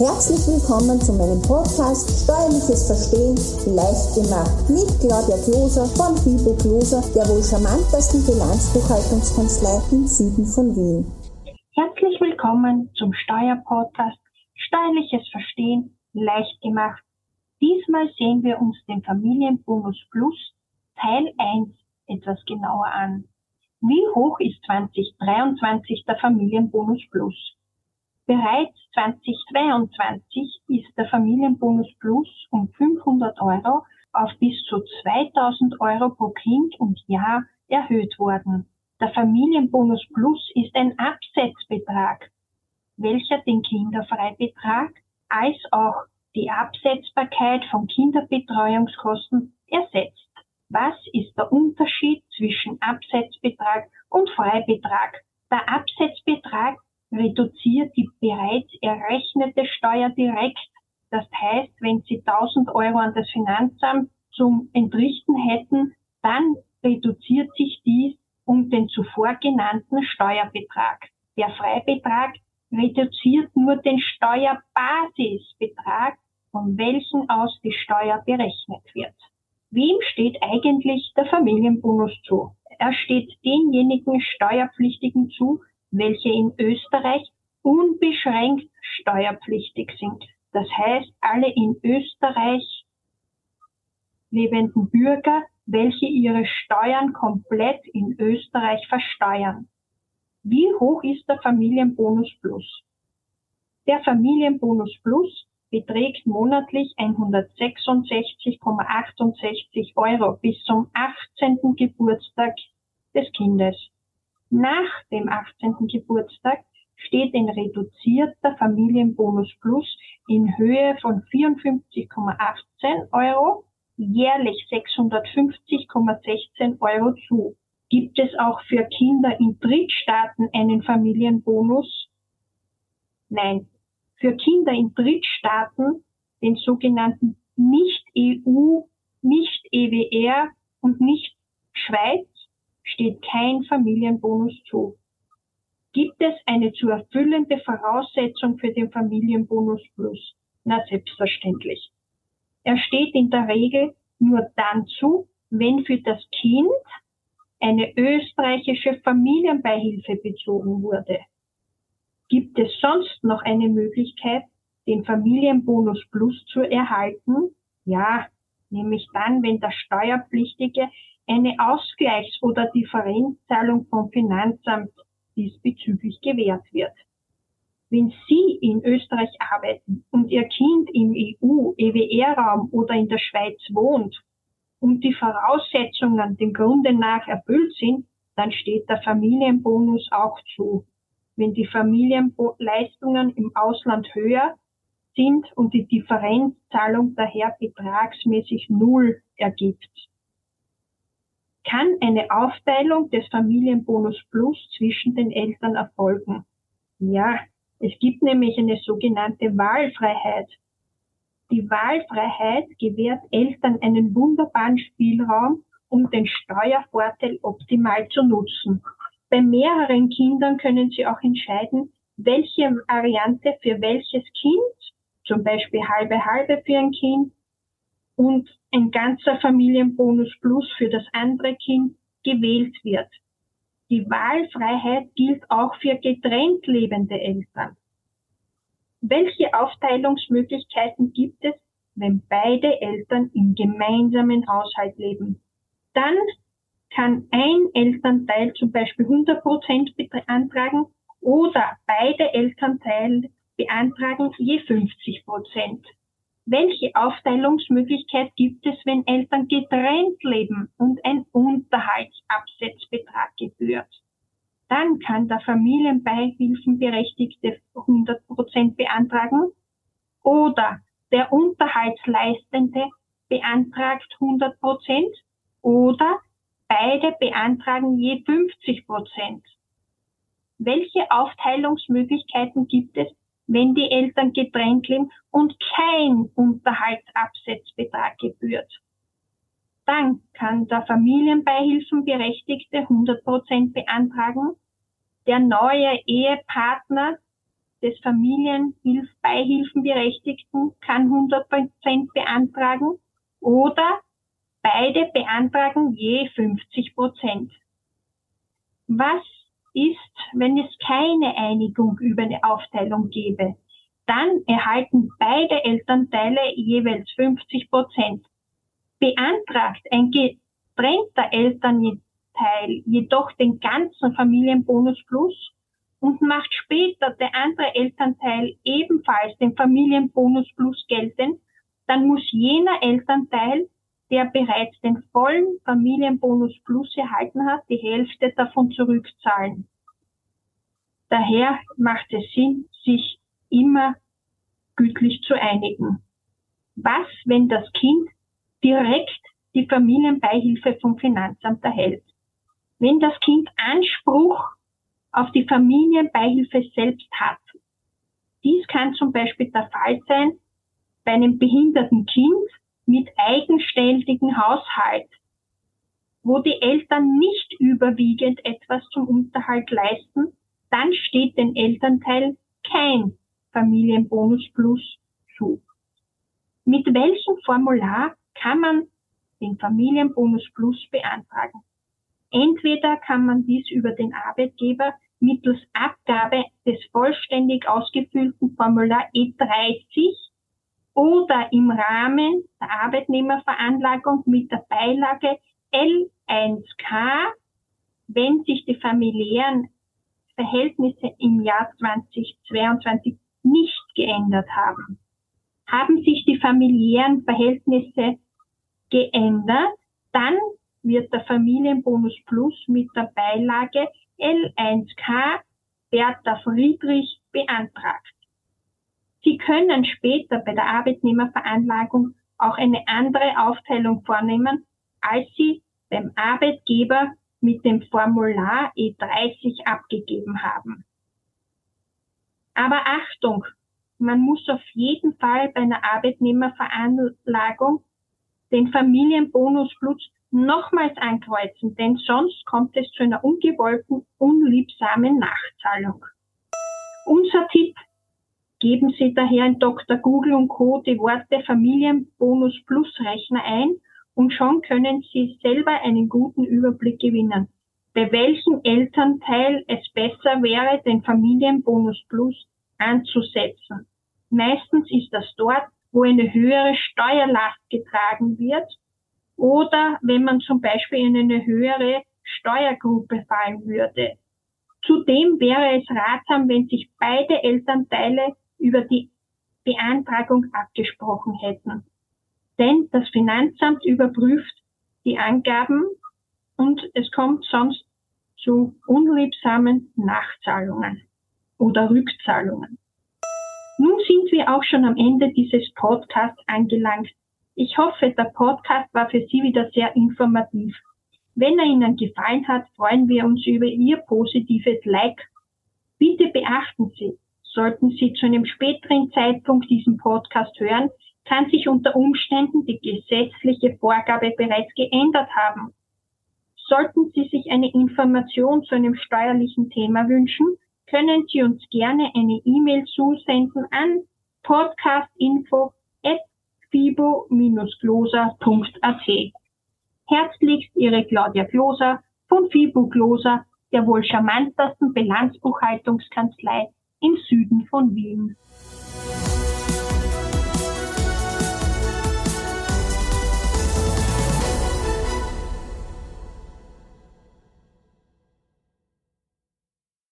Herzlich willkommen zu meinem Podcast Steuerliches Verstehen leicht gemacht mit Claudia Kloser von Fibo Kloser, der wohl charmantesten Bilanzbuchhaltungskanzlei im Süden von Wien. Herzlich willkommen zum Steuerpodcast Steuerliches Verstehen leicht gemacht. Diesmal sehen wir uns den Familienbonus Plus Teil 1 etwas genauer an. Wie hoch ist 2023 der Familienbonus Plus? Bereits 2022 ist der Familienbonus Plus um 500 Euro auf bis zu 2000 Euro pro Kind und Jahr erhöht worden. Der Familienbonus Plus ist ein Absetzbetrag, welcher den Kinderfreibetrag als auch die Absetzbarkeit von Kinderbetreuungskosten ersetzt. Was ist der Unterschied zwischen Absetzbetrag und Freibetrag? Der Absetzbetrag reduziert die bereits errechnete Steuer direkt. Das heißt, wenn Sie 1000 Euro an das Finanzamt zum Entrichten hätten, dann reduziert sich dies um den zuvor genannten Steuerbetrag. Der Freibetrag reduziert nur den Steuerbasisbetrag, von welchem aus die Steuer berechnet wird. Wem steht eigentlich der Familienbonus zu? Er steht denjenigen Steuerpflichtigen zu, welche in Österreich unbeschränkt steuerpflichtig sind. Das heißt, alle in Österreich lebenden Bürger, welche ihre Steuern komplett in Österreich versteuern. Wie hoch ist der Familienbonus Plus? Der Familienbonus Plus beträgt monatlich 166,68 Euro bis zum 18. Geburtstag des Kindes. Nach dem 18. Geburtstag steht ein reduzierter Familienbonus Plus in Höhe von 54,18 Euro, jährlich 650,16 Euro zu. Gibt es auch für Kinder in Drittstaaten einen Familienbonus? Nein. Für Kinder in Drittstaaten, den sogenannten Nicht-EU, Nicht-EWR und Nicht-Schweiz, steht kein Familienbonus zu. Gibt es eine zu erfüllende Voraussetzung für den Familienbonus Plus? Na, selbstverständlich. Er steht in der Regel nur dann zu, wenn für das Kind eine österreichische Familienbeihilfe bezogen wurde. Gibt es sonst noch eine Möglichkeit, den Familienbonus Plus zu erhalten? Ja, nämlich dann, wenn der Steuerpflichtige eine Ausgleichs- oder Differenzzahlung vom Finanzamt diesbezüglich gewährt wird. Wenn Sie in Österreich arbeiten und Ihr Kind im EU-EWR-Raum oder in der Schweiz wohnt und die Voraussetzungen dem Grunde nach erfüllt sind, dann steht der Familienbonus auch zu. Wenn die Familienleistungen im Ausland höher sind und die Differenzzahlung daher betragsmäßig null ergibt kann eine Aufteilung des Familienbonus Plus zwischen den Eltern erfolgen. Ja, es gibt nämlich eine sogenannte Wahlfreiheit. Die Wahlfreiheit gewährt Eltern einen wunderbaren Spielraum, um den Steuervorteil optimal zu nutzen. Bei mehreren Kindern können sie auch entscheiden, welche Variante für welches Kind, zum Beispiel halbe halbe für ein Kind und ein ganzer Familienbonus plus für das andere Kind gewählt wird. Die Wahlfreiheit gilt auch für getrennt lebende Eltern. Welche Aufteilungsmöglichkeiten gibt es, wenn beide Eltern im gemeinsamen Haushalt leben? Dann kann ein Elternteil zum Beispiel 100 Prozent beantragen oder beide Elternteile beantragen je 50 Prozent. Welche Aufteilungsmöglichkeit gibt es, wenn Eltern getrennt leben und ein Unterhaltsabsetzbetrag gebührt? Dann kann der Familienbeihilfenberechtigte 100 Prozent beantragen oder der Unterhaltsleistende beantragt 100 Prozent oder beide beantragen je 50 Prozent. Welche Aufteilungsmöglichkeiten gibt es, wenn die Eltern getrennt leben und kein Unterhaltsabsetzbetrag gebührt. Dann kann der Familienbeihilfenberechtigte 100 Prozent beantragen, der neue Ehepartner des Familienbeihilfenberechtigten kann 100 Prozent beantragen oder beide beantragen je 50 Prozent. Was ist, wenn es keine Einigung über eine Aufteilung gäbe? Dann erhalten beide Elternteile jeweils 50 Prozent. Beantragt ein getrennter Elternteil jedoch den ganzen Familienbonus plus und macht später der andere Elternteil ebenfalls den Familienbonus plus geltend, dann muss jener Elternteil, der bereits den vollen Familienbonus plus erhalten hat, die Hälfte davon zurückzahlen. Daher macht es Sinn, sich immer gütlich zu einigen. Was, wenn das Kind direkt die Familienbeihilfe vom Finanzamt erhält? Wenn das Kind Anspruch auf die Familienbeihilfe selbst hat. Dies kann zum Beispiel der Fall sein bei einem behinderten Kind mit eigenständigen Haushalt, wo die Eltern nicht überwiegend etwas zum Unterhalt leisten, dann steht den Elternteil kein Familienbonus Plus zu. Mit welchem Formular kann man den Familienbonus Plus beantragen? Entweder kann man dies über den Arbeitgeber mittels Abgabe des vollständig ausgefüllten Formular E30 oder im Rahmen der Arbeitnehmerveranlagung mit der Beilage L1K, wenn sich die familiären Verhältnisse im Jahr 2022 nicht geändert haben. Haben sich die familiären Verhältnisse geändert, dann wird der Familienbonus Plus mit der Beilage L1K Bertha Friedrich beantragt. Sie können später bei der Arbeitnehmerveranlagung auch eine andere Aufteilung vornehmen, als Sie beim Arbeitgeber mit dem Formular E30 abgegeben haben. Aber Achtung, man muss auf jeden Fall bei einer Arbeitnehmerveranlagung den Familienbonus Plus nochmals ankreuzen, denn sonst kommt es zu einer ungewollten, unliebsamen Nachzahlung. Unser Tipp, geben Sie daher in Dr. Google und Co. die Worte Familienbonus Plus Rechner ein und schon können Sie selber einen guten Überblick gewinnen, bei welchem Elternteil es besser wäre, den Familienbonus Plus anzusetzen. Meistens ist das dort, wo eine höhere Steuerlast getragen wird oder wenn man zum Beispiel in eine höhere Steuergruppe fallen würde. Zudem wäre es ratsam, wenn sich beide Elternteile über die Beantragung abgesprochen hätten. Denn das Finanzamt überprüft die Angaben und es kommt sonst zu unliebsamen Nachzahlungen oder Rückzahlungen. Nun sind wir auch schon am Ende dieses Podcasts angelangt. Ich hoffe, der Podcast war für Sie wieder sehr informativ. Wenn er Ihnen gefallen hat, freuen wir uns über Ihr positives Like. Bitte beachten Sie, sollten Sie zu einem späteren Zeitpunkt diesen Podcast hören, kann sich unter Umständen die gesetzliche Vorgabe bereits geändert haben. Sollten Sie sich eine Information zu einem steuerlichen Thema wünschen, können Sie uns gerne eine E-Mail zusenden an podcastinfo@ fibo-gloser.at. Herzlichst Ihre Claudia Gloser von Fibo Gloser, der wohl charmantesten Bilanzbuchhaltungskanzlei im Süden von Wien.